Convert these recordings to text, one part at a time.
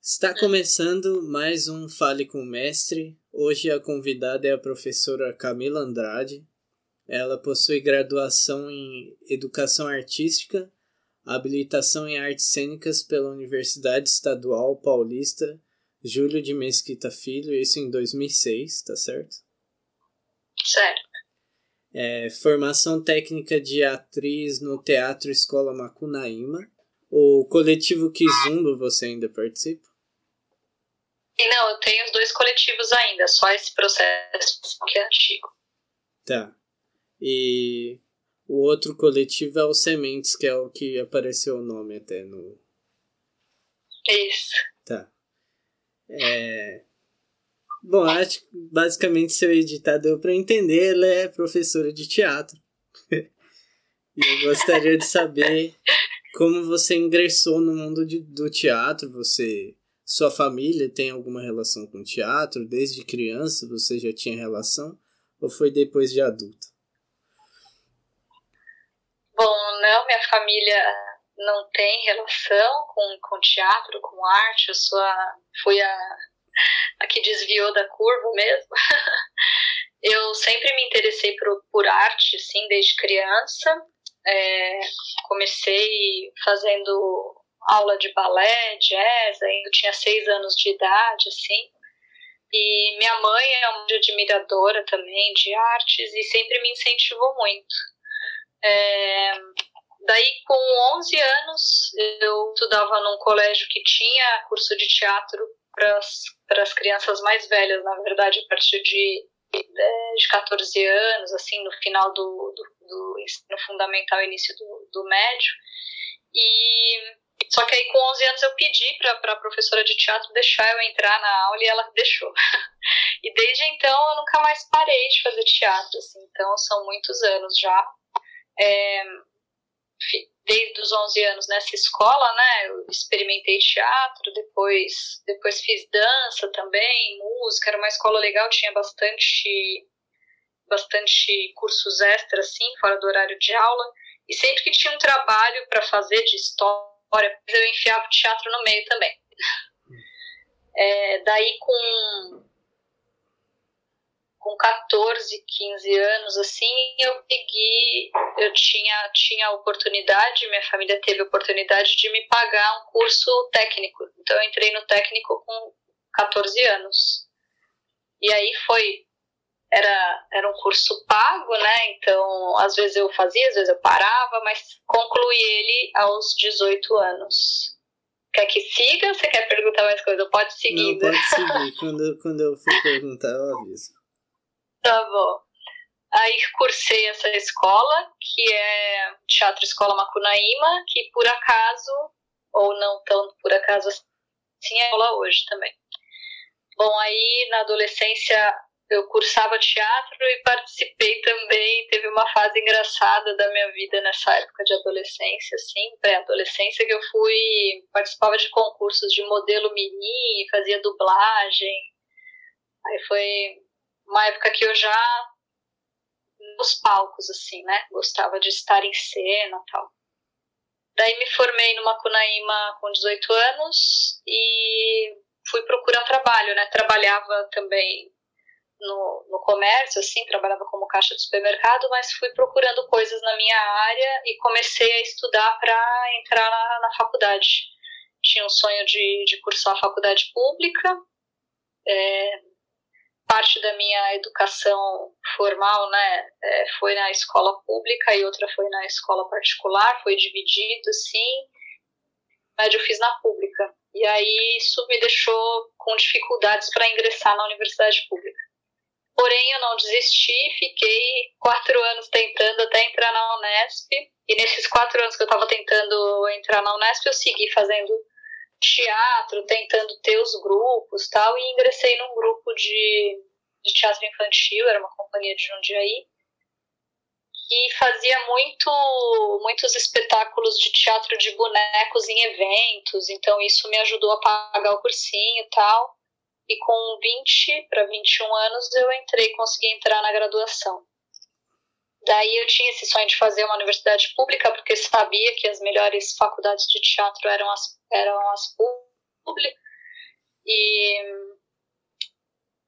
Está começando mais um Fale com o Mestre. Hoje a convidada é a professora Camila Andrade. Ela possui graduação em Educação Artística, habilitação em Artes Cênicas pela Universidade Estadual Paulista Júlio de Mesquita Filho, isso em 2006, tá certo? Certo. É, formação técnica de atriz no Teatro Escola Macunaíma. O coletivo Kizumbo você ainda participa? Não, eu tenho os dois coletivos ainda, só esse processo que é antigo. Tá. E o outro coletivo é o Sementes, que é o que apareceu o nome até no. Isso. Tá. É. Bom, acho que basicamente seu editar deu para entender, ela é professora de teatro. e eu gostaria de saber como você ingressou no mundo de, do teatro, você sua família tem alguma relação com teatro? Desde criança você já tinha relação? Ou foi depois de adulto? Bom, não, minha família não tem relação com, com teatro, com arte. Eu sou a, fui a, a que desviou da curva mesmo. eu sempre me interessei por, por arte, sim, desde criança. É, comecei fazendo aula de balé, jazz, ainda tinha seis anos de idade, assim. E minha mãe é uma admiradora também de artes e sempre me incentivou muito. É, daí, com 11 anos, eu estudava num colégio que tinha curso de teatro para as crianças mais velhas, na verdade, a partir de, de 14 anos, assim, no final do, do, do ensino fundamental, início do, do médio. E só que aí com 11 anos eu pedi para a professora de teatro deixar eu entrar na aula e ela deixou. e desde então eu nunca mais parei de fazer teatro, assim. Então são muitos anos já. É, desde os 11 anos nessa escola, né? Eu experimentei teatro, depois depois fiz dança também, música, era uma escola legal, tinha bastante bastante cursos extras assim, fora do horário de aula. E sempre que tinha um trabalho para fazer de história história, eu enfiava o teatro no meio também. É, daí com com 14, 15 anos assim, eu peguei, eu tinha tinha a oportunidade, minha família teve a oportunidade de me pagar um curso técnico. Então eu entrei no técnico com 14 anos. E aí foi era, era um curso pago, né? Então, às vezes eu fazia, às vezes eu parava, mas concluí ele aos 18 anos. Quer que siga ou você quer perguntar mais coisa? Pode seguir. Não, pode seguir. quando, quando eu for perguntar, eu aviso. Tá bom. Aí cursei essa escola, que é Teatro Escola Macunaíma, que por acaso, ou não tão por acaso assim, é aula hoje também. Bom, aí na adolescência eu cursava teatro e participei também. Teve uma fase engraçada da minha vida nessa época de adolescência, assim, pré-adolescência, que eu fui. participava de concursos de modelo mini, fazia dublagem. Aí foi uma época que eu já. nos palcos, assim, né? Gostava de estar em cena tal. Daí me formei numa Cunaíma com 18 anos e fui procurar trabalho, né? Trabalhava também no, no comércio, assim, trabalhava como caixa de supermercado, mas fui procurando coisas na minha área e comecei a estudar para entrar na, na, faculdade. Tinha um sonho de, de cursar a faculdade pública, é, parte da minha educação formal né, é, foi na escola pública e outra foi na escola particular, foi dividido, sim, mas eu fiz na pública. E aí isso me deixou com dificuldades para ingressar na universidade pública. Porém, eu não desisti, fiquei quatro anos tentando até entrar na Unesp. E nesses quatro anos que eu estava tentando entrar na Unesp, eu segui fazendo teatro, tentando ter os grupos tal, e ingressei num grupo de, de teatro infantil, era uma companhia de Jundiaí, que fazia muito, muitos espetáculos de teatro de bonecos em eventos, então isso me ajudou a pagar o cursinho e tal. e com 20 para 21 anos eu entrei, consegui entrar na graduação. Daí eu tinha esse sonho de fazer uma universidade pública, porque sabia que as melhores faculdades de teatro eram as, eram as públicas. E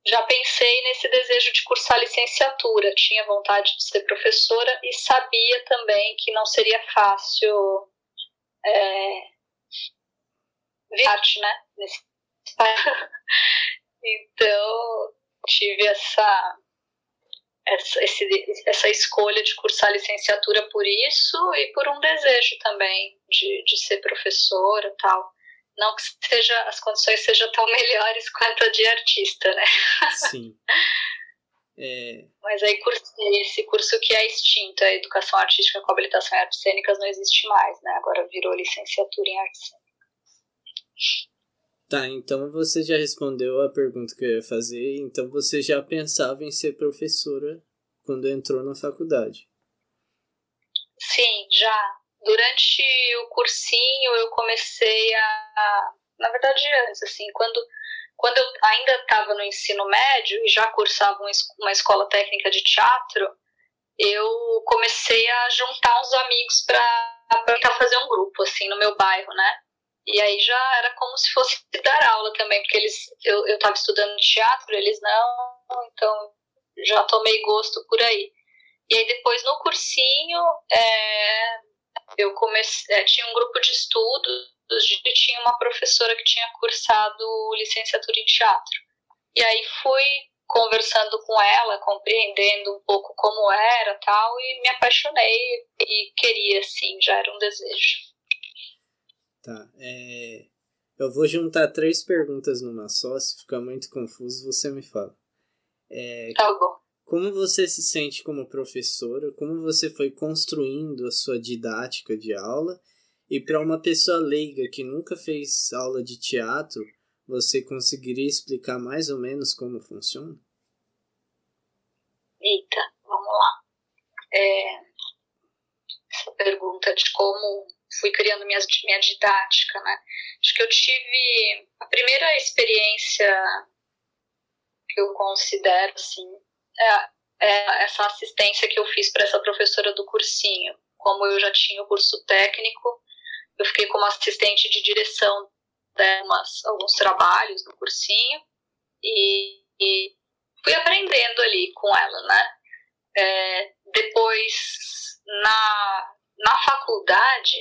já pensei nesse desejo de cursar licenciatura. Tinha vontade de ser professora e sabia também que não seria fácil é, arte, né? Nesse então, tive essa, essa, esse, essa escolha de cursar licenciatura por isso e por um desejo também de, de ser professora tal. Não que seja, as condições sejam tão melhores quanto a de artista, né? Sim. É... Mas aí esse curso que é extinto, a Educação Artística com Habilitação em Artes Cênicas não existe mais, né? Agora virou licenciatura em Artes Cênicas. Tá, então você já respondeu a pergunta que eu ia fazer, então você já pensava em ser professora quando entrou na faculdade? Sim, já. Durante o cursinho eu comecei a. Na verdade, antes, assim, quando, quando eu ainda estava no ensino médio e já cursava uma escola técnica de teatro, eu comecei a juntar uns amigos para tentar fazer um grupo, assim, no meu bairro, né? E aí já era como se fosse dar aula também, porque eles eu estava estudando teatro, eles não, então já tomei gosto por aí. E aí depois no cursinho é, eu comecei, é, tinha um grupo de estudos e tinha uma professora que tinha cursado licenciatura em teatro. E aí fui conversando com ela, compreendendo um pouco como era tal, e me apaixonei e queria, assim, já era um desejo. Tá. É... Eu vou juntar três perguntas numa só. Se ficar muito confuso, você me fala. É... Tá bom. Como você se sente como professora? Como você foi construindo a sua didática de aula? E para uma pessoa leiga que nunca fez aula de teatro, você conseguiria explicar mais ou menos como funciona? Eita, vamos lá. É, essa pergunta de como fui criando minha, minha didática, né? Acho que eu tive a primeira experiência que eu considero, assim, é, é essa assistência que eu fiz para essa professora do cursinho. Como eu já tinha o curso técnico, eu fiquei como assistente de direção de umas, alguns trabalhos no cursinho e, e, fui aprendendo ali com ela, né? É, depois, na, na faculdade,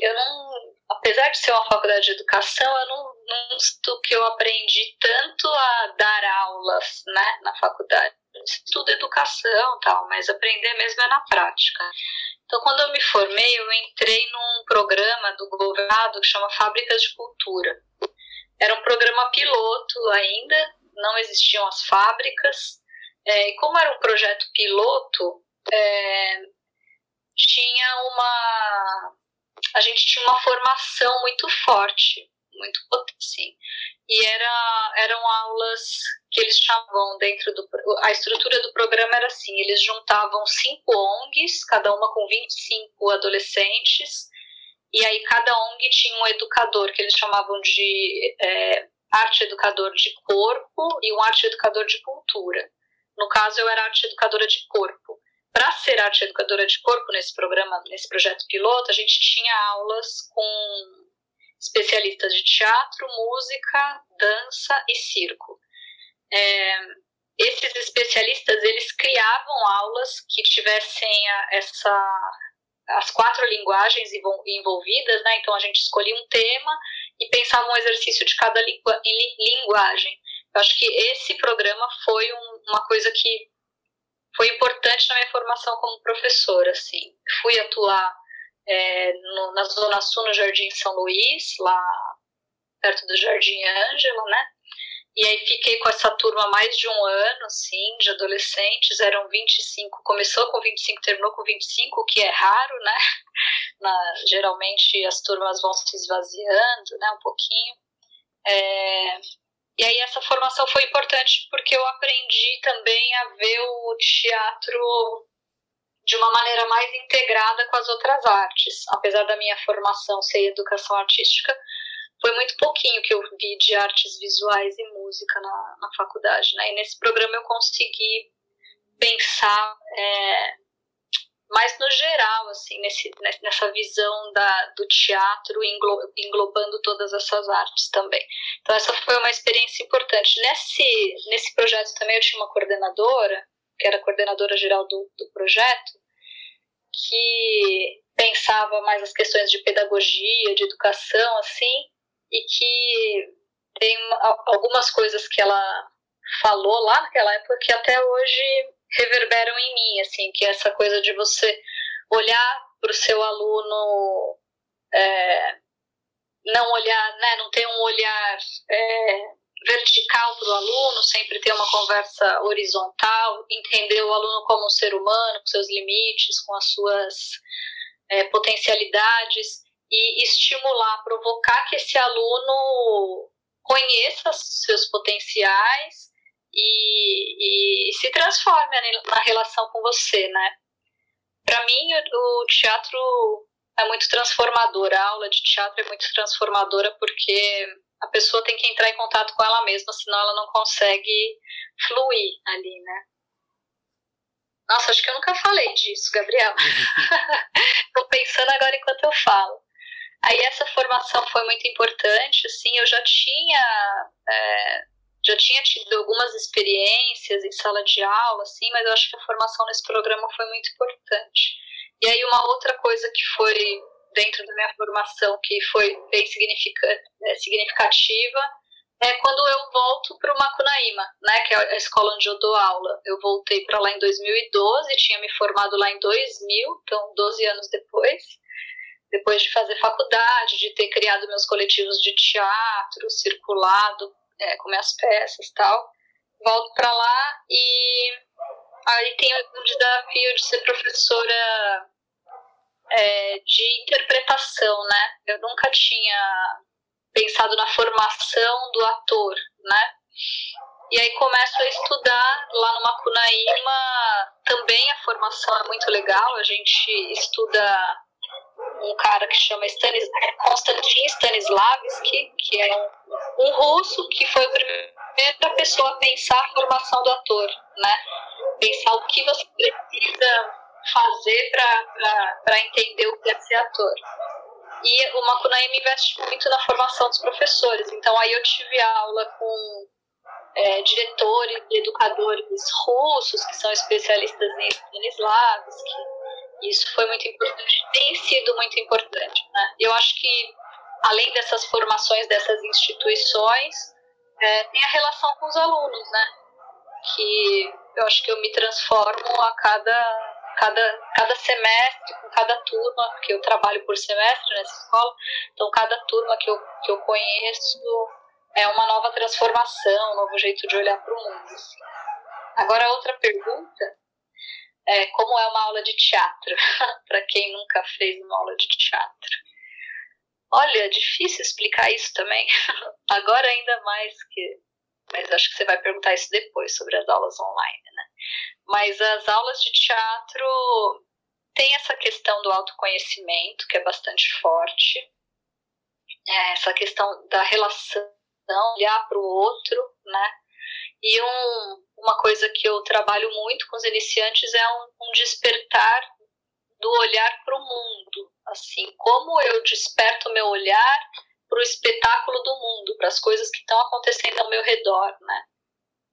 eu não, apesar de ser uma faculdade de educação, eu não, sinto que eu aprendi tanto a dar aulas, né, na faculdade. Estudo educação tal, mas aprender mesmo é na prática. Então, quando eu me formei, eu entrei num programa do governo que chama Fábricas de Cultura. Era um programa piloto ainda, não existiam as fábricas. É, e como era um projeto piloto, é, tinha uma a gente tinha uma formação muito forte, muito potente, assim. E era, eram aulas que eles chamavam dentro do. A estrutura do programa era assim: eles juntavam cinco ONGs, cada uma com 25 adolescentes, e aí cada ONG tinha um educador, que eles chamavam de é, arte educador de corpo e um arte educador de cultura. No caso, eu era arte educadora de corpo para ser arte educadora de corpo nesse programa, nesse projeto piloto, a gente tinha aulas com especialistas de teatro, música, dança e circo. É, esses especialistas eles criavam aulas que tivessem a, essa as quatro linguagens envolvidas, né? Então a gente escolhia um tema e pensava um exercício de cada linguagem. Eu acho que esse programa foi um, uma coisa que foi importante na minha formação como professora, assim. Fui atuar é, no, na Zona Sul, no Jardim São Luís, lá perto do Jardim Ângela, né? E aí fiquei com essa turma mais de um ano, assim, de adolescentes, eram 25, começou com 25, terminou com 25, o que é raro, né? Na, geralmente as turmas vão se esvaziando, né, um pouquinho. É, e aí essa formação foi importante porque eu aprendi também a ver o teatro de uma maneira mais integrada com as outras artes. Apesar da minha formação ser educação artística, foi muito pouquinho que eu vi de artes visuais e música na, na faculdade, né? E nesse programa eu consegui pensar é, mais no geral, assim, nesse, nessa visão da, do teatro englobando todas essas artes também. Então essa foi uma experiência importante. Nesse, nesse projeto também eu tinha uma coordenadora, que era coordenadora geral do, do projeto, que pensava mais as questões de pedagogia, de educação, assim, e que tem algumas coisas que ela falou lá naquela época que até hoje reverberam em mim, assim, que é essa coisa de você olhar para o seu aluno, é, não olhar, né, não ter um olhar é, vertical para o aluno, sempre ter uma conversa horizontal, entender o aluno como um ser humano, com seus limites, com as suas é, potencialidades e estimular, provocar que esse aluno conheça seus potenciais e, e se transforme na relação com você, né? Para mim, o teatro é muito transformador, a aula de teatro é muito transformadora porque a pessoa tem que entrar em contato com ela mesma, senão ela não consegue fluir ali, né? Nossa, acho que eu nunca falei disso, Gabriel. Tô pensando agora enquanto eu falo. Aí essa formação foi muito importante, assim, eu já tinha é, já tinha tido algumas experiências em sala de aula, assim, mas eu acho que a formação nesse programa foi muito importante. E aí uma outra coisa que foi dentro da minha formação que foi bem é, significativa é quando eu volto para o Macunaíma, né, que é a escola onde eu dou aula. Eu voltei para lá em 2012, tinha me formado lá em 2000, então 12 anos depois. Depois de fazer faculdade, de ter criado meus coletivos de teatro, circulado é, com minhas peças tal. Volto para lá e aí tem o desafio de ser professora é, de interpretação, né? Eu nunca tinha pensado na formação do ator, né? E aí começo a estudar lá no Macunaíma, também a formação é muito legal, a gente estuda um cara que chama Stanis, Konstantin Stanislavski, que é um, russo que foi a primeira pessoa a pensar a formação do ator, né? Pensar o que você precisa fazer para entender o que é ser ator. E o Macunaíma investe muito na formação dos professores, então aí eu tive aula com é, diretores educadores russos, que são especialistas em Stanislavski, isso foi muito importante, tem sido muito importante. Né? Eu acho que, além dessas formações dessas instituições, é, tem a relação com os alunos, né? que eu acho que eu me transformo a cada, cada, cada semestre, com cada turma, porque eu trabalho por semestre nessa escola, então cada turma que eu, que eu conheço é uma nova transformação, um novo jeito de olhar para o mundo. Assim. Agora, outra pergunta é, como é uma aula de teatro, para quem nunca fez uma aula de teatro. Olha, é difícil explicar isso também. Agora ainda mais que. Mas acho que você vai perguntar isso depois sobre as aulas online, né? Mas as aulas de teatro tem essa questão do autoconhecimento, que é bastante forte. É essa questão da relação, olhar para o outro, né? E um, uma coisa que eu trabalho muito com os iniciantes é um, um despertar do olhar para o mundo. Assim, como eu desperto o meu olhar para o espetáculo do mundo, para as coisas que estão acontecendo ao meu redor, né?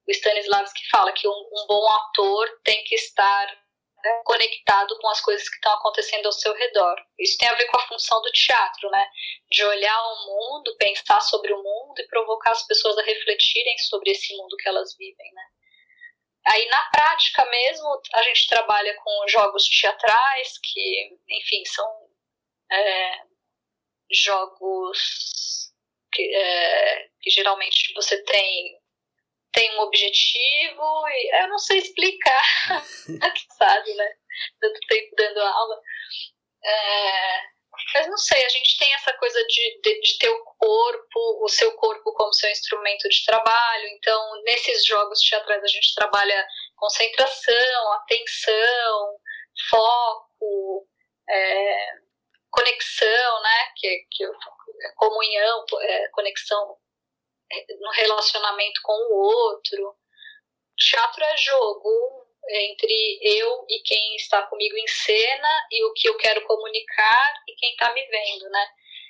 O Stanislavski fala que um, um bom ator tem que estar né, conectado com as coisas que estão acontecendo ao seu redor. Isso tem a ver com a função do teatro, né? De olhar o mundo, pensar sobre o mundo e provocar as pessoas a refletirem sobre esse mundo que elas vivem, né? Aí na prática mesmo a gente trabalha com jogos teatrais que, enfim, são é, jogos que, é, que geralmente você tem tem um objetivo e eu não sei explicar, sabe, né? Tanto tempo dando aula. É, mas não sei, a gente tem essa coisa de, de, de, ter o corpo, o seu corpo como seu instrumento de trabalho. Então, nesses jogos teatrais, a gente trabalha concentração, atenção, foco, é, conexão, né? Que, que eu, comunhão, é, conexão é, no relacionamento com o outro. Teatro é jogo entre eu e quem está comigo em cena e o que eu quero comunicar e quem está me vendo, né?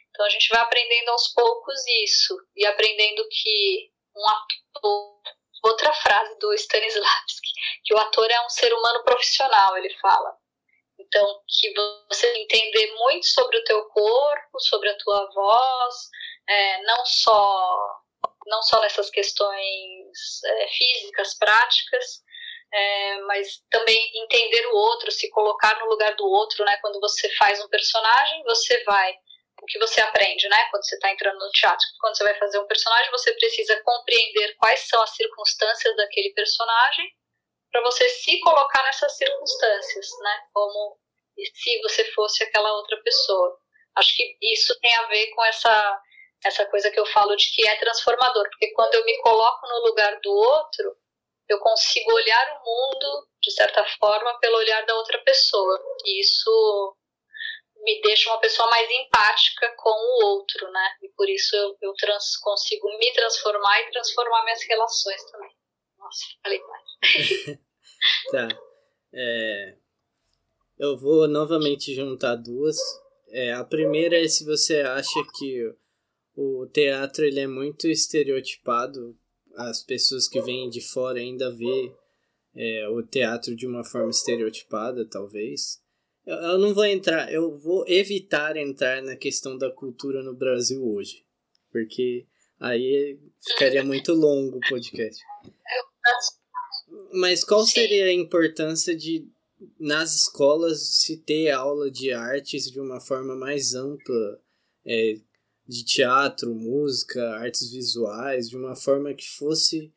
Então a gente vai aprendendo aos poucos isso e aprendendo que um ator, outra frase do Stanislavski, que o ator é um ser humano profissional, ele fala. Então, que você entender muito sobre o teu corpo, sobre a tua voz, é, não só não só nessas questões é, físicas, práticas, é, mas também entender o outro, se colocar no lugar do outro, né? Quando você faz um personagem, você vai o que você aprende, né? Quando você está entrando no teatro, quando você vai fazer um personagem, você precisa compreender quais são as circunstâncias daquele personagem para você se colocar nessas circunstâncias, né? Como se você fosse aquela outra pessoa. Acho que isso tem a ver com essa essa coisa que eu falo de que é transformador, porque quando eu me coloco no lugar do outro, eu consigo olhar o mundo de certa forma pelo olhar da outra pessoa. E isso me deixa uma pessoa mais empática com o outro, né? E por isso eu, eu trans, consigo me transformar e transformar minhas relações também. Nossa, falei mais. tá. É, eu vou novamente juntar duas. É, a primeira é se você acha que o teatro ele é muito estereotipado, as pessoas que vêm de fora ainda vê é, o teatro de uma forma estereotipada, talvez. Eu, eu não vou entrar, eu vou evitar entrar na questão da cultura no Brasil hoje, porque aí ficaria muito longo o podcast. Mas qual seria a importância de nas escolas se ter aula de artes de uma forma mais ampla, é, de teatro, música, artes visuais, de uma forma que fosse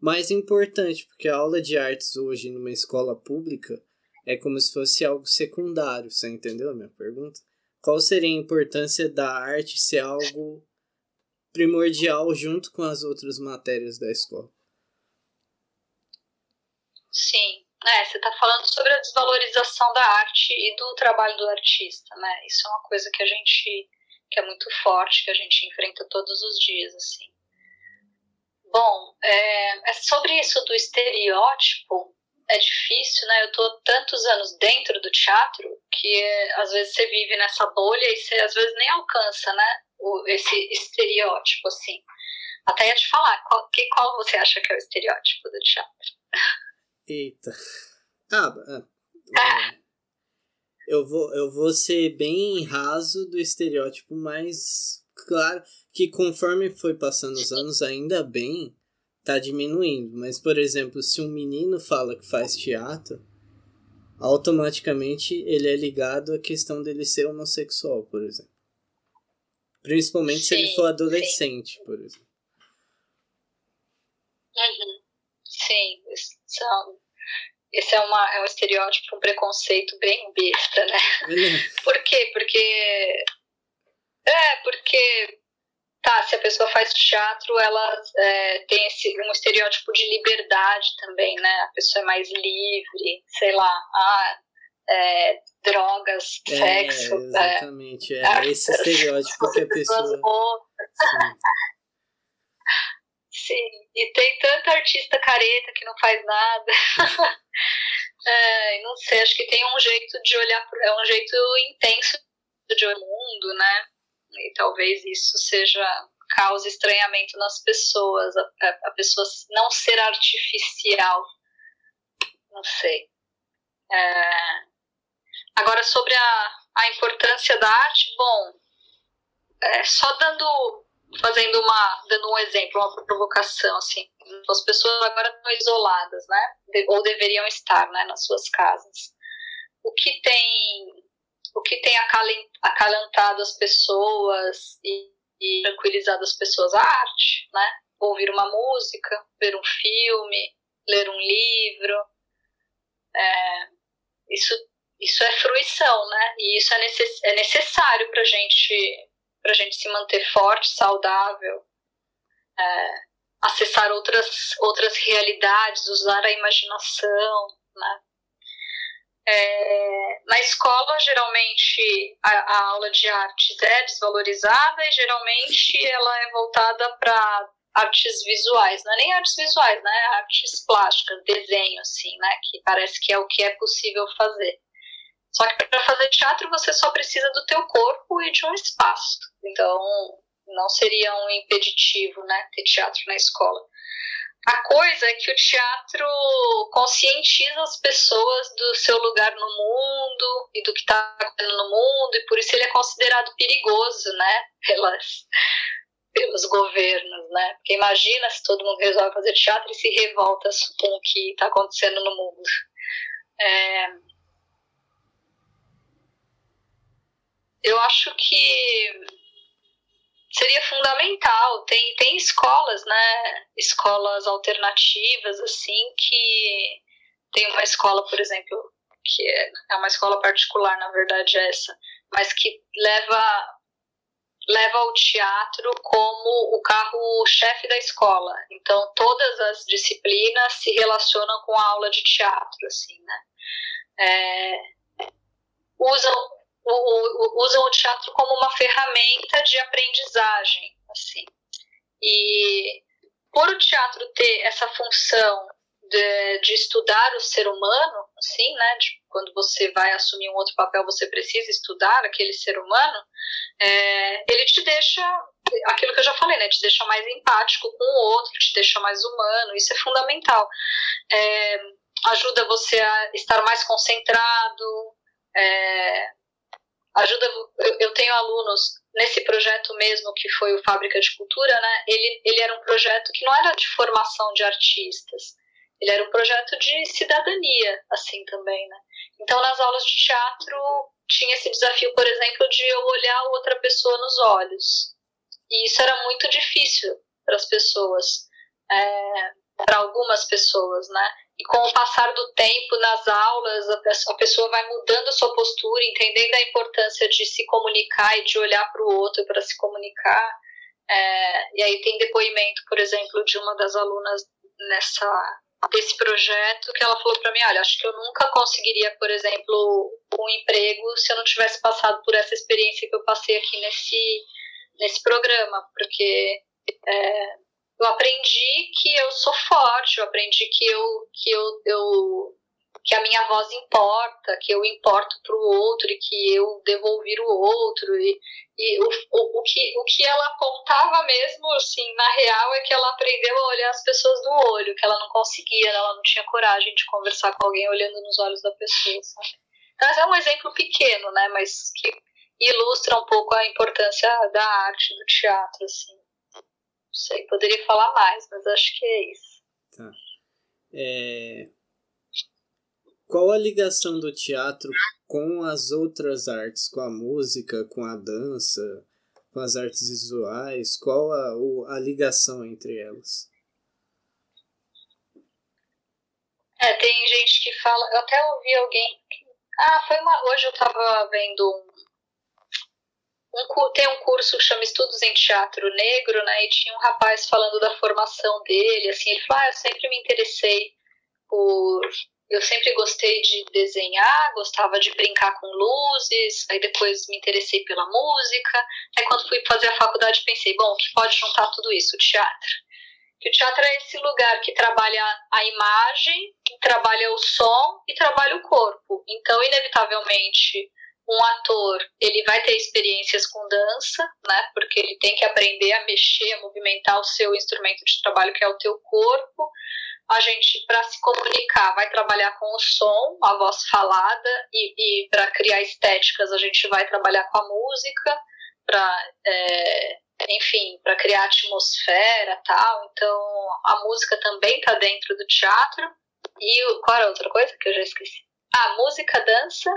mais importante, porque a aula de artes hoje numa escola pública é como se fosse algo secundário, você entendeu a minha pergunta? Qual seria a importância da arte ser algo primordial junto com as outras matérias da escola? Sim, é, você está falando sobre a desvalorização da arte e do trabalho do artista, né? Isso é uma coisa que a gente que é muito forte, que a gente enfrenta todos os dias, assim. Bom, é, é sobre isso do estereótipo, é difícil, né? Eu tô tantos anos dentro do teatro que é, às vezes você vive nessa bolha e você às vezes nem alcança, né? O, esse estereótipo, assim. Até ia te falar, qual, que, qual você acha que é o estereótipo do teatro? Eita. Ah, é, eu, vou, eu vou ser bem raso do estereótipo, mas claro que conforme foi passando os anos, ainda bem, tá diminuindo. Mas, por exemplo, se um menino fala que faz teatro, automaticamente ele é ligado à questão dele ser homossexual, por exemplo. Principalmente sim, se ele for adolescente, sim. por exemplo. Uhum. Sim, são, esse é, uma, é um estereótipo, um preconceito bem besta, né? Por quê? Porque. É, porque Tá, se a pessoa faz teatro, ela é, tem esse, um estereótipo de liberdade também, né? A pessoa é mais livre, sei lá, ah, é, drogas, é, sexo. É, exatamente, é, é esse estereótipo que a pessoa. Sim. E tem tanta artista careta que não faz nada. é, não sei, acho que tem um jeito de olhar, é um jeito intenso de olhar o mundo, né? e talvez isso seja cause estranhamento nas pessoas, a, a pessoa não ser artificial, não sei. É... Agora, sobre a, a importância da arte, bom, é, só dando, fazendo uma, dando um exemplo, uma provocação, assim, as pessoas agora estão isoladas, né, ou deveriam estar, né, nas suas casas. O que tem o que tem acalentado as pessoas e, e tranquilizado as pessoas? A arte, né? Ouvir uma música, ver um filme, ler um livro. É, isso, isso é fruição, né? E isso é, necess, é necessário para gente, a gente se manter forte, saudável, é, acessar outras, outras realidades, usar a imaginação, né? É, mas escola, geralmente, a, a aula de artes é desvalorizada e geralmente ela é voltada para artes visuais, não é nem artes visuais, né? Artes plásticas, desenho, assim, né? Que parece que é o que é possível fazer. Só que para fazer teatro você só precisa do teu corpo e de um espaço. Então, não seria um impeditivo, né? Ter teatro na escola. A coisa é que o teatro conscientiza as pessoas do seu lugar no mundo e do que está acontecendo no mundo, e por isso ele é considerado perigoso, né? Pelas, pelos governos, né? Porque imagina se todo mundo resolve fazer teatro e se revolta com o que está acontecendo no mundo. É... Eu acho que seria fundamental. Tem, tem escolas, né? Escolas alternativas, assim, que tem uma escola, por exemplo, que é, é uma escola particular, na verdade, essa, mas que leva leva o teatro como o carro-chefe da escola. Então, todas as disciplinas se relacionam com a aula de teatro, assim, né? É, usam, o, o, usam o teatro como uma ferramenta de aprendizagem, assim. E por o teatro ter essa função de, de estudar o ser humano, assim, né? De, quando você vai assumir um outro papel, você precisa estudar aquele ser humano. É, ele te deixa aquilo que eu já falei, né? Te deixa mais empático com o outro, te deixa mais humano. Isso é fundamental. É, ajuda você a estar mais concentrado. É, ajuda. Eu, eu tenho alunos nesse projeto mesmo que foi o Fábrica de Cultura, né? Ele, ele era um projeto que não era de formação de artistas ele era um projeto de cidadania, assim também, né? Então, nas aulas de teatro, tinha esse desafio, por exemplo, de eu olhar outra pessoa nos olhos. E isso era muito difícil para as pessoas, é, para algumas pessoas, né? E com o passar do tempo nas aulas, a pessoa vai mudando a sua postura, entendendo a importância de se comunicar e de olhar para o outro para se comunicar. É, e aí tem depoimento, por exemplo, de uma das alunas nessa desse projeto que ela falou para mim, olha, acho que eu nunca conseguiria, por exemplo, um emprego se eu não tivesse passado por essa experiência que eu passei aqui nesse nesse programa, porque é, eu aprendi que eu sou forte, eu aprendi que eu que eu, eu que a minha voz importa, que eu importo para o outro e que eu devo ouvir o outro. E, e o, o, o, que, o que ela apontava mesmo, assim, na real, é que ela aprendeu a olhar as pessoas do olho, que ela não conseguia, ela não tinha coragem de conversar com alguém olhando nos olhos da pessoa, sabe? Então, é um exemplo pequeno, né, mas que ilustra um pouco a importância da arte, do teatro, assim. Não sei, poderia falar mais, mas acho que é isso. Tá. É, qual a ligação do teatro com as outras artes, com a música, com a dança, com as artes visuais? Qual a, a ligação entre elas? É, tem gente que fala. Eu até ouvi alguém. Ah, foi uma. Hoje eu estava vendo um, um, tem um curso que chama Estudos em Teatro Negro, né? E tinha um rapaz falando da formação dele, assim, ele falou, ah, eu sempre me interessei por eu sempre gostei de desenhar, gostava de brincar com luzes, aí depois me interessei pela música. Aí quando fui fazer a faculdade pensei, bom, o que pode juntar tudo isso? O teatro. Que o teatro é esse lugar que trabalha a imagem, trabalha o som e trabalha o corpo. Então, inevitavelmente, um ator ele vai ter experiências com dança, né? Porque ele tem que aprender a mexer, a movimentar o seu instrumento de trabalho, que é o teu corpo a gente, para se comunicar, vai trabalhar com o som, a voz falada, e, e para criar estéticas, a gente vai trabalhar com a música, para, é, enfim, para criar atmosfera tal. Então, a música também está dentro do teatro. E qual era a outra coisa que eu já esqueci? Ah, música, dança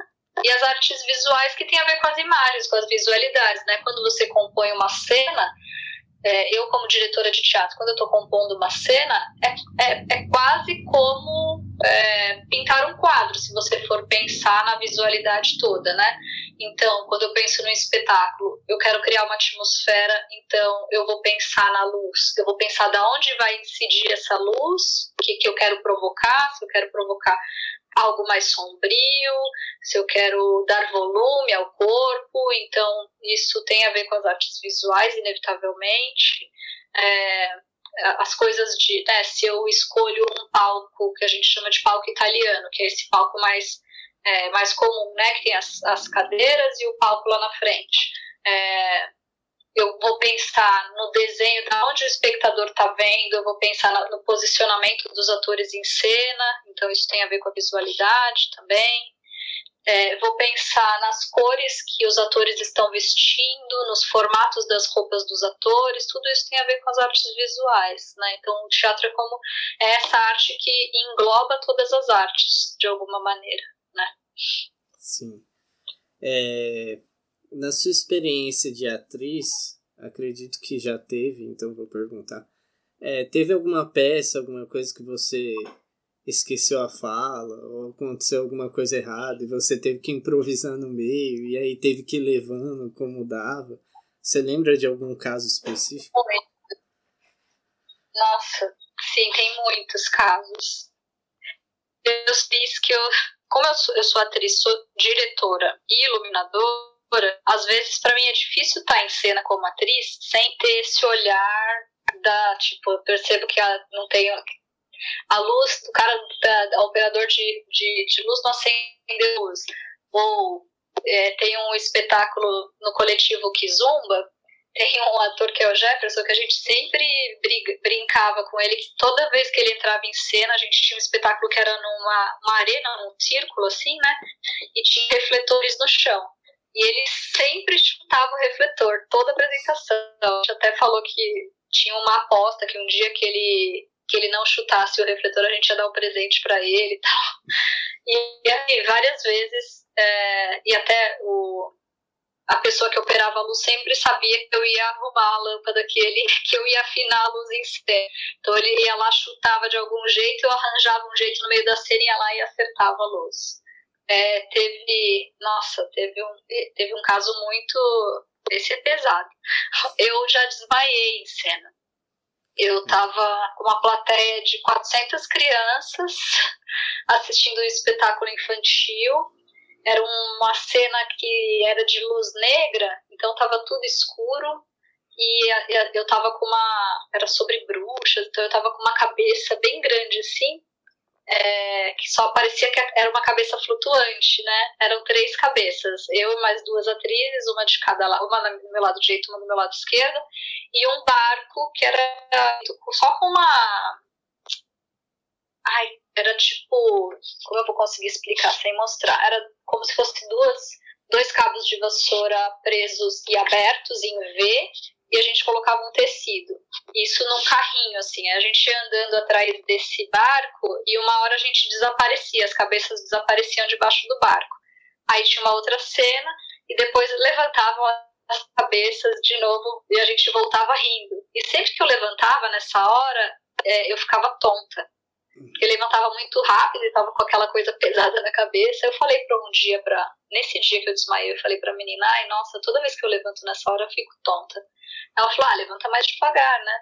e as artes visuais que tem a ver com as imagens, com as visualidades, né? Quando você compõe uma cena, é, eu como diretora de teatro, quando eu estou compondo uma cena, é, é, é quase como é, pintar um quadro, se você for pensar na visualidade toda, né? Então, quando eu penso no espetáculo, eu quero criar uma atmosfera, então eu vou pensar na luz, eu vou pensar da onde vai incidir essa luz, o que, que eu quero provocar, se eu quero provocar algo mais sombrio, se eu quero dar volume ao corpo, então isso tem a ver com as artes visuais, inevitavelmente. É, as coisas de, né, se eu escolho um palco que a gente chama de palco italiano, que é esse palco mais, é, mais comum, né, que tem as, as cadeiras e o palco lá na frente. É, eu vou pensar no desenho, de onde o espectador está vendo, eu vou pensar no posicionamento dos atores em cena, então isso tem a ver com a visualidade também. É, vou pensar nas cores que os atores estão vestindo, nos formatos das roupas dos atores, tudo isso tem a ver com as artes visuais, né? Então o teatro é como é essa arte que engloba todas as artes de alguma maneira, né? Sim. É, na sua experiência de atriz, acredito que já teve, então vou perguntar. É, teve alguma peça, alguma coisa que você esqueceu a fala, ou aconteceu alguma coisa errada e você teve que improvisar no meio, e aí teve que ir levando como dava? Você lembra de algum caso específico? Nossa, sim, tem muitos casos. Eu fiz que eu, como eu sou, eu sou atriz, sou diretora e iluminadora, às vezes para mim é difícil estar em cena como atriz sem ter esse olhar da, tipo, eu percebo que não tem a luz do cara, da, operador de, de, de, luz não acende luz. Ou é, tem um espetáculo no coletivo Kizumba, tem um ator que é o Jefferson, que a gente sempre briga, brincava com ele, que toda vez que ele entrava em cena, a gente tinha um espetáculo que era numa uma arena, num círculo assim, né? E tinha refletores no chão. E ele sempre chutava o refletor, toda a apresentação. A gente até falou que tinha uma aposta que um dia que ele, que ele não chutasse o refletor, a gente ia dar um presente para ele e tal. E, e várias vezes, é, e até o, a pessoa que operava a luz sempre sabia que eu ia arrumar a lâmpada que ele, que eu ia afinar a luz em cima. Então ele ia lá, chutava de algum jeito, eu arranjava um jeito no meio da cena, ia lá e acertava a luz é, teve, nossa, teve um, teve um caso muito, esse é pesado. Eu já desmaiei em cena. Eu tava com uma plateia de 400 crianças assistindo um espetáculo infantil. Era uma cena que era de luz negra, então tava tudo escuro e eu tava com uma era sobre bruxas, então eu tava com uma cabeça bem grande assim é, que só parecia que era uma cabeça flutuante, né? Eram três cabeças, eu e mais duas atrizes, uma de cada lado, uma do meu lado direito, uma do meu lado esquerdo, e um barco que era só com uma. Ai, era tipo. Como eu vou conseguir explicar sem mostrar? Era como se fosse duas, dois cabos de vassoura presos e abertos em V e a gente colocava um tecido. Isso num carrinho, assim. A gente ia andando atrás desse barco e uma hora a gente desaparecia, as cabeças desapareciam debaixo do barco. Aí tinha uma outra cena e depois levantavam as cabeças de novo e a gente voltava rindo. E sempre que eu levantava nessa hora, é, eu ficava tonta. Ele levantava muito rápido e tava com aquela coisa pesada na cabeça. Eu falei para um dia, pra, nesse dia que eu desmaiei, eu falei pra menina: ai, nossa, toda vez que eu levanto nessa hora eu fico tonta. Ela falou: ah, levanta mais devagar, né?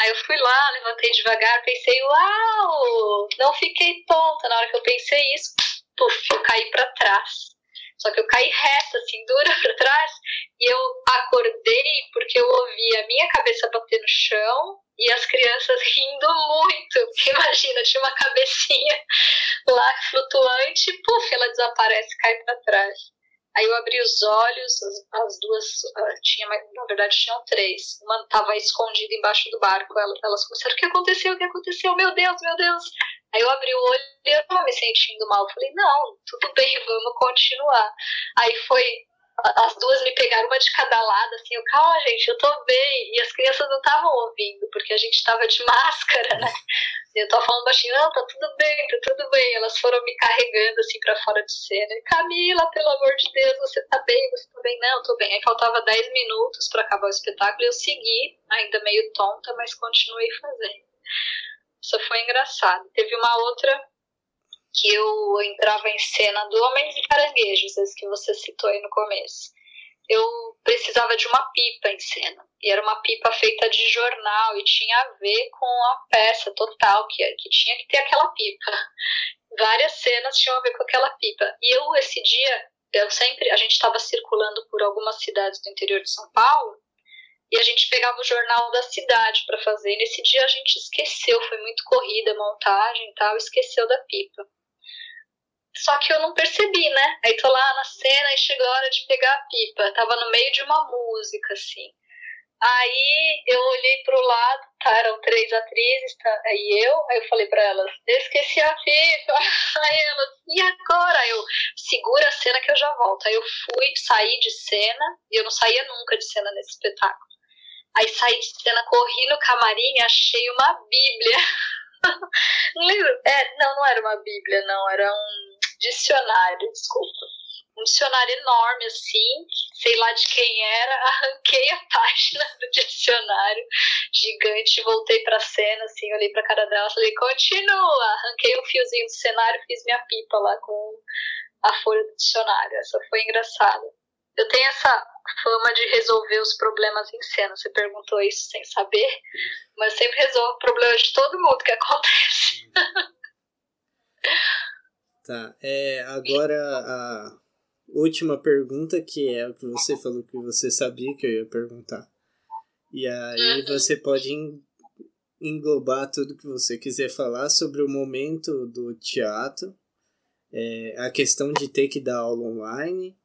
Aí eu fui lá, levantei devagar, pensei: uau, não fiquei tonta. Na hora que eu pensei isso, puf, eu caí para trás. Só que eu caí reta, assim, dura para trás, e eu acordei porque eu ouvi a minha cabeça bater no chão e as crianças rindo muito. Porque imagina, tinha uma cabecinha lá flutuante, puf, ela desaparece, cai para trás. Aí eu abri os olhos, as, as duas, uh, tinha, na verdade tinham três. Uma estava escondida embaixo do barco. Elas, elas começaram: o que aconteceu? O que aconteceu? Meu Deus, meu Deus. Aí eu abri o olho e eu estava me sentindo mal. falei: não, tudo bem, vamos continuar. Aí foi as duas me pegaram uma de cada lado, assim, eu, calma, gente, eu tô bem. E as crianças não estavam ouvindo, porque a gente tava de máscara, né? E eu tava falando baixinho, não, tá tudo bem, tá tudo bem. Elas foram me carregando, assim, pra fora de cena. E, Camila, pelo amor de Deus, você tá bem, você tá bem? Não, tô bem. Aí faltava 10 minutos para acabar o espetáculo e eu segui, ainda meio tonta, mas continuei fazendo. Isso foi engraçado. Teve uma outra que eu entrava em cena do Homens e Caranguejos, esse que você citou aí no começo. Eu precisava de uma pipa em cena. E era uma pipa feita de jornal e tinha a ver com a peça total, que, que tinha que ter aquela pipa. várias cenas tinham a ver com aquela pipa. E eu, esse dia, eu sempre, a gente estava circulando por algumas cidades do interior de São Paulo e a gente pegava o jornal da cidade para fazer. E nesse dia a gente esqueceu, foi muito corrida, montagem e tal, esqueceu da pipa. Só que eu não percebi, né? Aí tô lá na cena e chegou a hora de pegar a pipa. Tava no meio de uma música, assim. Aí eu olhei pro lado, tá, eram três atrizes tá, e eu, aí eu falei para elas, eu esqueci a pipa. Aí elas, e agora? Eu, segura a cena que eu já volto. Aí eu fui, saí de cena, e eu não saía nunca de cena nesse espetáculo. Aí saí de cena, corri no camarim e achei uma bíblia. não lembro, é, não, não era uma bíblia, não, era um dicionário, desculpa. Um dicionário enorme assim, sei lá de quem era, arranquei a página do dicionário gigante, voltei pra cena, assim, olhei pra cara dela, falei, continua, arranquei um fiozinho do cenário, fiz minha pipa lá com a folha do dicionário, essa foi engraçada. Eu tenho essa fama de resolver os problemas em cena, você perguntou isso sem saber, mas sempre resolvo problemas de todo mundo que acontece. Tá, é, agora a última pergunta, que é o que você falou que você sabia que eu ia perguntar. E aí uhum. você pode englobar tudo que você quiser falar sobre o momento do teatro, é, a questão de ter que dar aula online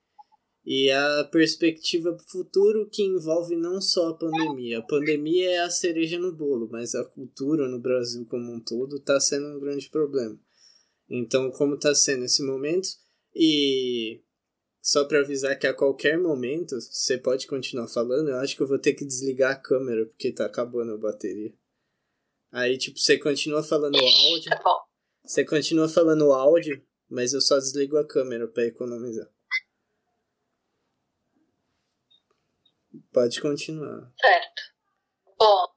e a perspectiva futuro que envolve não só a pandemia. A pandemia é a cereja no bolo, mas a cultura no Brasil como um todo está sendo um grande problema. Então, como está sendo esse momento? E só para avisar que a qualquer momento você pode continuar falando. Eu acho que eu vou ter que desligar a câmera porque tá acabando a bateria. Aí, tipo, você continua falando áudio. Tá você continua falando áudio, mas eu só desligo a câmera para economizar. Pode continuar. Certo. Bom,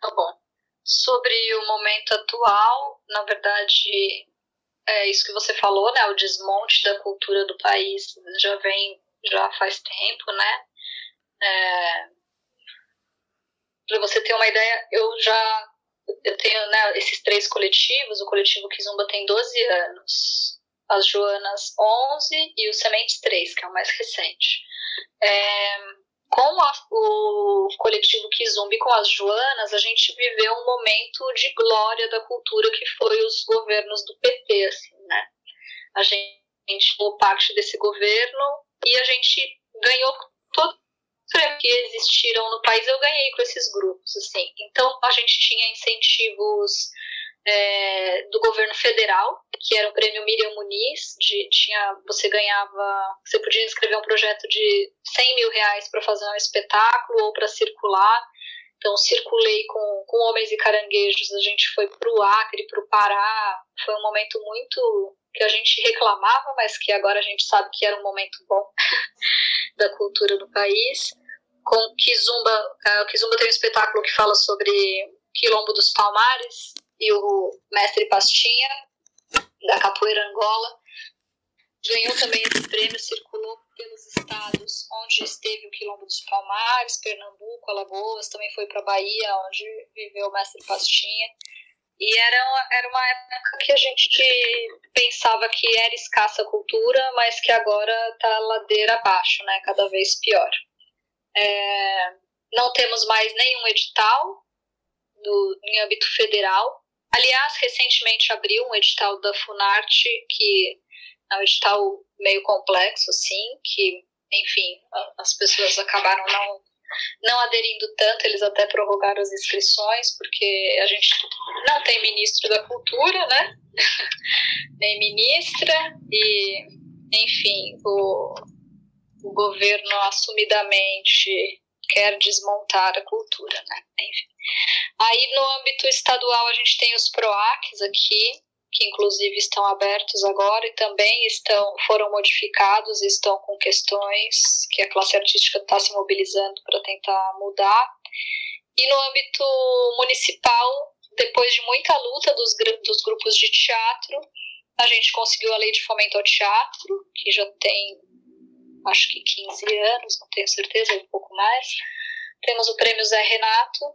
tá bom. Sobre o momento atual, na verdade, é isso que você falou, né? O desmonte da cultura do país já vem já faz tempo, né? É, para você ter uma ideia, eu já eu tenho né, esses três coletivos. O coletivo Kizumba tem 12 anos, as Joanas 11 e o Sementes 3, que é o mais recente. É, com a, o coletivo Kizumbi, com as Joanas, a gente viveu um momento de glória da cultura que foi os governos do PT, assim, né? A gente foi parte desse governo e a gente ganhou todo que existiram no país, eu ganhei com esses grupos, assim. Então, a gente tinha incentivos é, do governo federal, que era o prêmio Miriam Muniz, de, tinha, você ganhava, você podia inscrever um projeto de 100 mil reais para fazer um espetáculo ou para circular. Então, circulei com, com Homens e Caranguejos, a gente foi para o Acre, para o Pará, foi um momento muito que a gente reclamava, mas que agora a gente sabe que era um momento bom da cultura do país. Com Kizumba, uh, Kizumba tem um espetáculo que fala sobre Quilombo dos Palmares, e o mestre Pastinha, da Capoeira Angola. Ganhou também esse prêmio, circulou pelos estados onde esteve o Quilombo dos Palmares, Pernambuco, Alagoas, também foi para Bahia, onde viveu o mestre Pastinha. E era uma, era uma época que a gente pensava que era escassa cultura, mas que agora está ladeira abaixo, né? cada vez pior. É, não temos mais nenhum edital do, em âmbito federal Aliás, recentemente abriu um edital da Funarte, que é um edital meio complexo, assim, que, enfim, as pessoas acabaram não, não aderindo tanto, eles até prorrogaram as inscrições, porque a gente não tem ministro da cultura, né? Nem ministra, e, enfim, o, o governo assumidamente quer desmontar a cultura, né? Enfim. Aí no âmbito estadual a gente tem os PROACs aqui, que inclusive estão abertos agora e também estão foram modificados e estão com questões que a classe artística está se mobilizando para tentar mudar. E no âmbito municipal, depois de muita luta dos, dos grupos de teatro, a gente conseguiu a lei de fomento ao teatro, que já tem acho que 15 anos, não tenho certeza, um pouco mais. Temos o prêmio Zé Renato,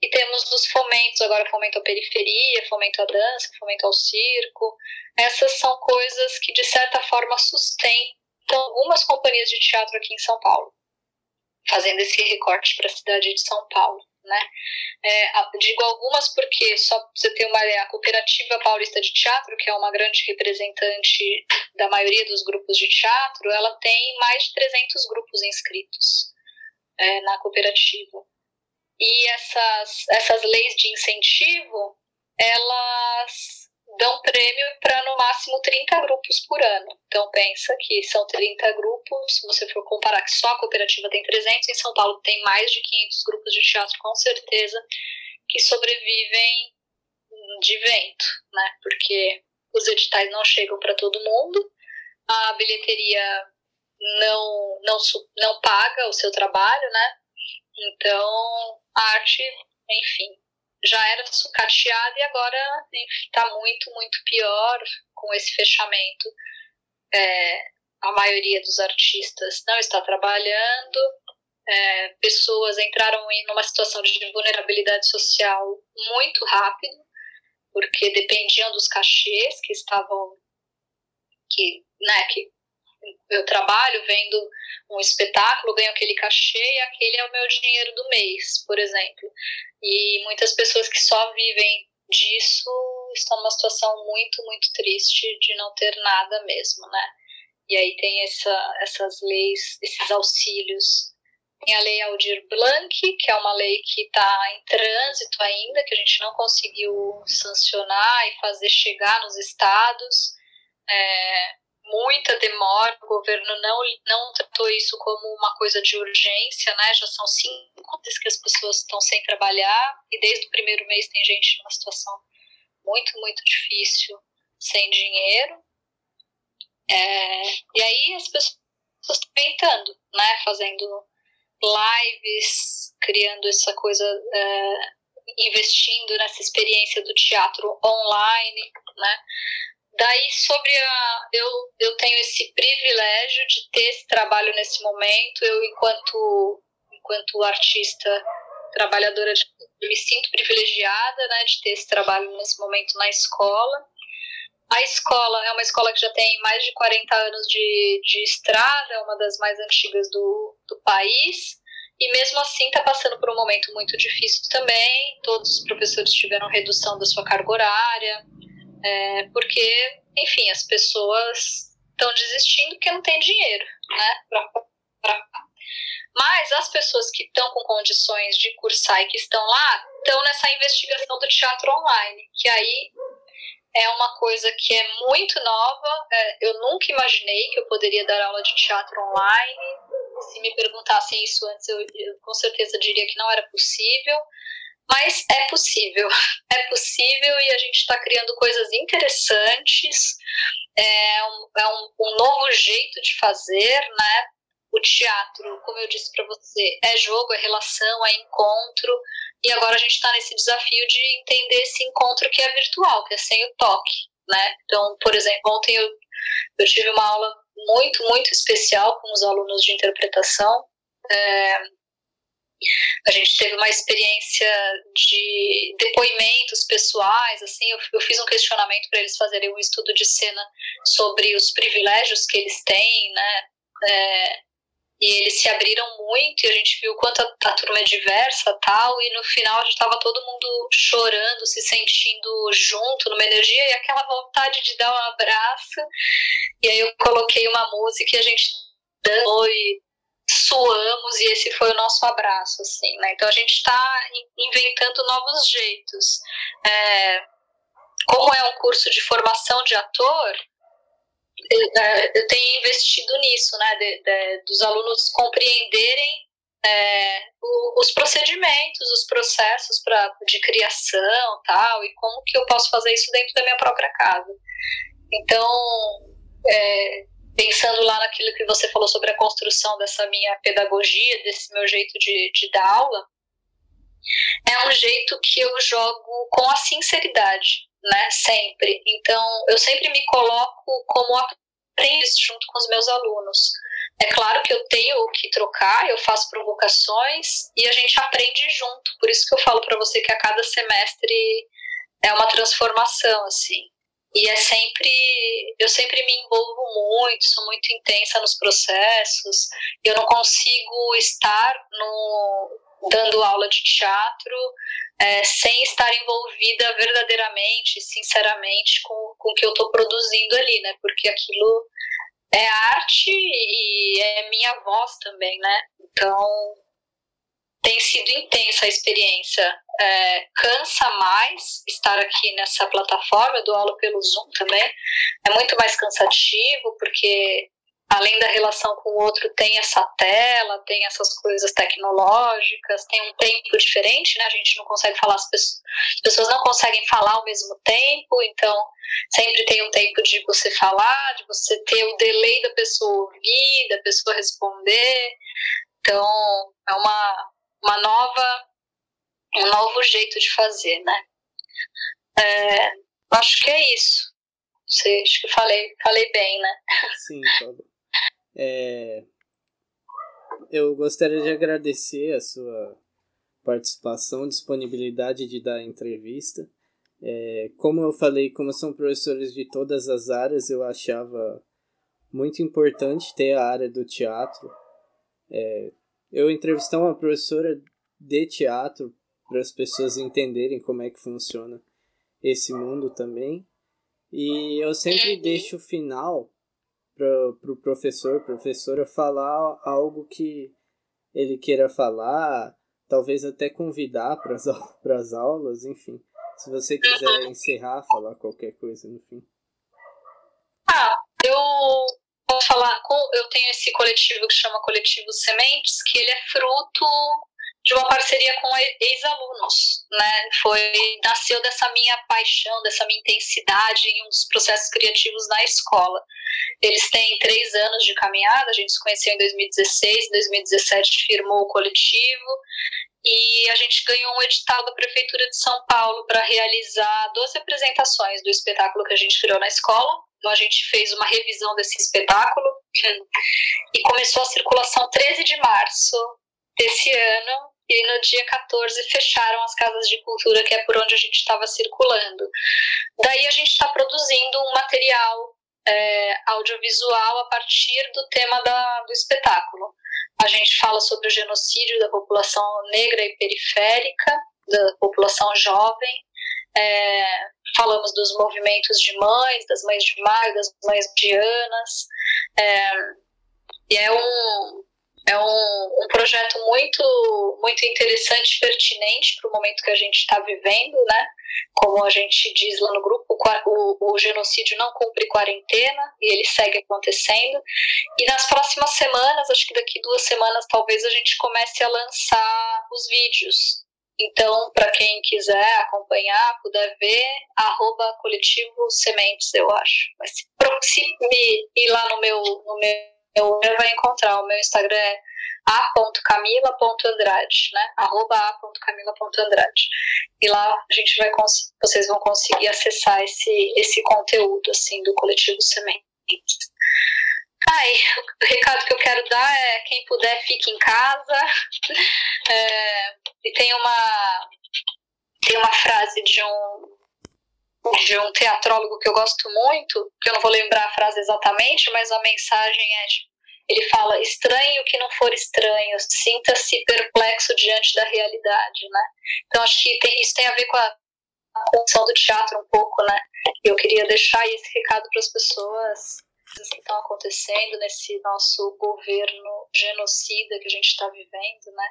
e temos os fomentos, agora fomento à periferia, fomento à dança, fomento ao circo. Essas são coisas que, de certa forma, sustentam algumas companhias de teatro aqui em São Paulo, fazendo esse recorte para a cidade de São Paulo. Né? É, digo algumas porque, só você ter uma a Cooperativa Paulista de Teatro, que é uma grande representante da maioria dos grupos de teatro, ela tem mais de 300 grupos inscritos é, na cooperativa. E essas, essas leis de incentivo, elas dão prêmio para no máximo 30 grupos por ano. Então pensa que são 30 grupos, se você for comparar que só a cooperativa tem 300, em São Paulo tem mais de 500 grupos de teatro com certeza que sobrevivem de vento, né? Porque os editais não chegam para todo mundo, a bilheteria não, não, não paga o seu trabalho, né? Então, a arte, enfim, já era sucateada e agora está muito, muito pior com esse fechamento. É, a maioria dos artistas não está trabalhando, é, pessoas entraram em uma situação de vulnerabilidade social muito rápido, porque dependiam dos cachês que estavam que, né, que eu trabalho vendo um espetáculo, ganho aquele cachê e aquele é o meu dinheiro do mês, por exemplo. E muitas pessoas que só vivem disso estão numa situação muito, muito triste de não ter nada mesmo, né? E aí tem essa, essas leis, esses auxílios. Tem a lei Aldir Blanc, que é uma lei que está em trânsito ainda, que a gente não conseguiu sancionar e fazer chegar nos estados. É, muita demora, o governo não, não tratou isso como uma coisa de urgência, né? Já são cinco meses que as pessoas estão sem trabalhar e desde o primeiro mês tem gente numa situação muito, muito difícil, sem dinheiro. É, e aí as pessoas estão tentando, né? Fazendo lives, criando essa coisa, é, investindo nessa experiência do teatro online, né? Daí, sobre a. Eu, eu tenho esse privilégio de ter esse trabalho nesse momento. Eu, enquanto, enquanto artista, trabalhadora, de, me sinto privilegiada né, de ter esse trabalho nesse momento na escola. A escola é uma escola que já tem mais de 40 anos de, de estrada, é uma das mais antigas do, do país, e mesmo assim está passando por um momento muito difícil também. Todos os professores tiveram redução da sua carga horária, é, porque, enfim, as pessoas estão desistindo porque não tem dinheiro, né? Pra, pra... Mas as pessoas que estão com condições de cursar e que estão lá estão nessa investigação do teatro online, que aí é uma coisa que é muito nova. É, eu nunca imaginei que eu poderia dar aula de teatro online. Se me perguntassem isso antes, eu, eu com certeza diria que não era possível. Mas é possível, é possível e a gente está criando coisas interessantes, é, um, é um, um, novo jeito de fazer, né? O teatro, como eu disse para você, é jogo, é relação, é encontro, e agora a gente está nesse desafio de entender esse encontro que é virtual, que é sem o toque, né? Então, por exemplo, ontem eu, eu tive uma aula muito, muito especial com os alunos de interpretação, é, a gente teve uma experiência de depoimentos pessoais, assim, eu, eu fiz um questionamento para eles fazerem um estudo de cena sobre os privilégios que eles têm, né? É, e eles se abriram muito e a gente viu quanto a, a turma é diversa tal e no final a gente estava todo mundo chorando se sentindo junto numa energia e aquela vontade de dar um abraço e aí eu coloquei uma música e a gente dançou e suamos e esse foi o nosso abraço, assim, né? Então a gente está inventando novos jeitos. É, como é um curso de formação de ator, é, eu tenho investido nisso, né? De, de, dos alunos compreenderem é, os procedimentos, os processos pra, de criação tal, e como que eu posso fazer isso dentro da minha própria casa. Então, é, pensando lá naquilo que você falou sobre a construção dessa minha pedagogia, desse meu jeito de, de dar aula, é um jeito que eu jogo com a sinceridade, né? Sempre. Então, eu sempre me coloco como aprendiz junto com os meus alunos. É claro que eu tenho que trocar, eu faço provocações e a gente aprende junto. Por isso que eu falo para você que a cada semestre é uma transformação, assim. E é sempre. Eu sempre me envolvo muito, sou muito intensa nos processos. Eu não consigo estar no, dando aula de teatro é, sem estar envolvida verdadeiramente, sinceramente, com, com o que eu estou produzindo ali, né? Porque aquilo é arte e é minha voz também, né? Então tem sido intensa a experiência. É, cansa mais estar aqui nessa plataforma, eu dou aula pelo Zoom também. É muito mais cansativo, porque além da relação com o outro, tem essa tela, tem essas coisas tecnológicas, tem um tempo diferente, né? A gente não consegue falar, as pessoas, as pessoas não conseguem falar ao mesmo tempo, então sempre tem um tempo de você falar, de você ter o delay da pessoa ouvir, da pessoa responder. Então, é uma, uma nova, um novo jeito de fazer, né? É, acho que é isso. Sei, acho que falei, falei bem, né? Sim, falou. É, eu gostaria de agradecer a sua participação, disponibilidade de dar entrevista. É, como eu falei, como são professores de todas as áreas, eu achava muito importante ter a área do teatro. É, eu entrevistei uma professora de teatro para as pessoas entenderem como é que funciona esse mundo também. E eu sempre deixo o final para o pro professor, professora falar algo que ele queira falar, talvez até convidar para as aulas, enfim. Se você quiser encerrar, falar qualquer coisa no fim. Ah, eu falar, eu tenho esse coletivo que chama Coletivo Sementes, que ele é fruto de uma parceria com ex-alunos, né? Foi nasceu dessa minha paixão, dessa minha intensidade em um dos processos criativos na escola. Eles têm três anos de caminhada, a gente se conheceu em 2016, em 2017 firmou o coletivo e a gente ganhou um edital da Prefeitura de São Paulo para realizar 12 apresentações do espetáculo que a gente criou na escola. Então a gente fez uma revisão desse espetáculo e começou a circulação 13 de março desse ano e no dia 14 fecharam as casas de cultura, que é por onde a gente estava circulando. Daí a gente está produzindo um material é, audiovisual a partir do tema da, do espetáculo. A gente fala sobre o genocídio da população negra e periférica, da população jovem, é, falamos dos movimentos de mães, das mães de maio, das mães dianas, é, e é um, é um, um projeto muito, muito interessante pertinente para o momento que a gente está vivendo, né? Como a gente diz lá no grupo, o, o, genocídio não cumpre quarentena e ele segue acontecendo. E nas próximas semanas, acho que daqui duas semanas talvez a gente comece a lançar os vídeos. Então, para quem quiser acompanhar, puder ver, arroba coletivo sementes, eu acho. Mas se, me ir lá no meu, no meu você vai encontrar. O meu Instagram é a.camila.andrade, né? Arroba a.camila.andrade. E lá a gente vai vocês vão conseguir acessar esse, esse conteúdo, assim, do Coletivo Sementes. Ai, o recado que eu quero dar é quem puder fique em casa. É, e tem uma tem uma frase de um de um teatrólogo que eu gosto muito, que eu não vou lembrar a frase exatamente, mas a mensagem é tipo, ele fala: estranhe o que não for estranho, sinta-se perplexo diante da realidade, né? Então acho que tem, isso tem a ver com a, função do teatro um pouco, né? Eu queria deixar esse recado para as pessoas que estão acontecendo nesse nosso governo genocida que a gente está vivendo, né?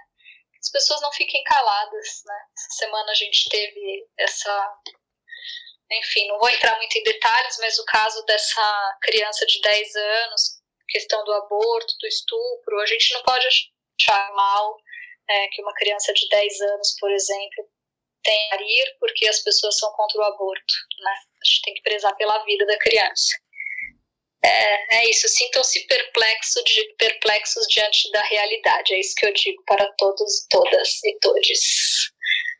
As pessoas não fiquem caladas, né? Essa semana a gente teve essa enfim, não vou entrar muito em detalhes, mas o caso dessa criança de 10 anos questão do aborto, do estupro, a gente não pode achar mal é, que uma criança de 10 anos, por exemplo, tenha ir porque as pessoas são contra o aborto, né? A gente tem que prezar pela vida da criança. É, é isso, sintam-se perplexos, de, perplexos diante da realidade, é isso que eu digo para todos, todas e todes.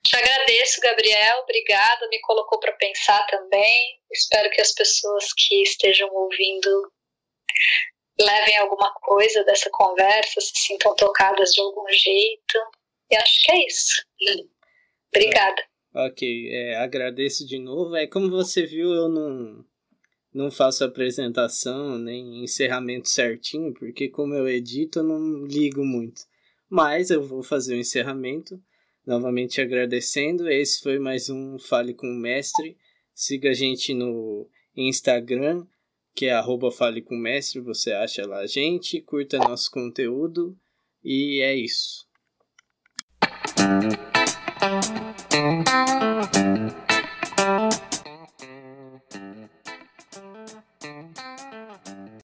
Te agradeço, Gabriel, obrigada, me colocou para pensar também. Espero que as pessoas que estejam ouvindo levem alguma coisa dessa conversa, se sintam tocadas de algum jeito. E acho que é isso. Obrigada. Ok, é, agradeço de novo. É como você viu, eu não, não faço apresentação nem encerramento certinho, porque como eu edito, eu não ligo muito. Mas eu vou fazer o encerramento, novamente agradecendo. Esse foi mais um Fale com o Mestre. Siga a gente no Instagram, que é arroba Fale com o Mestre, você acha lá a gente, curta nosso conteúdo e é isso.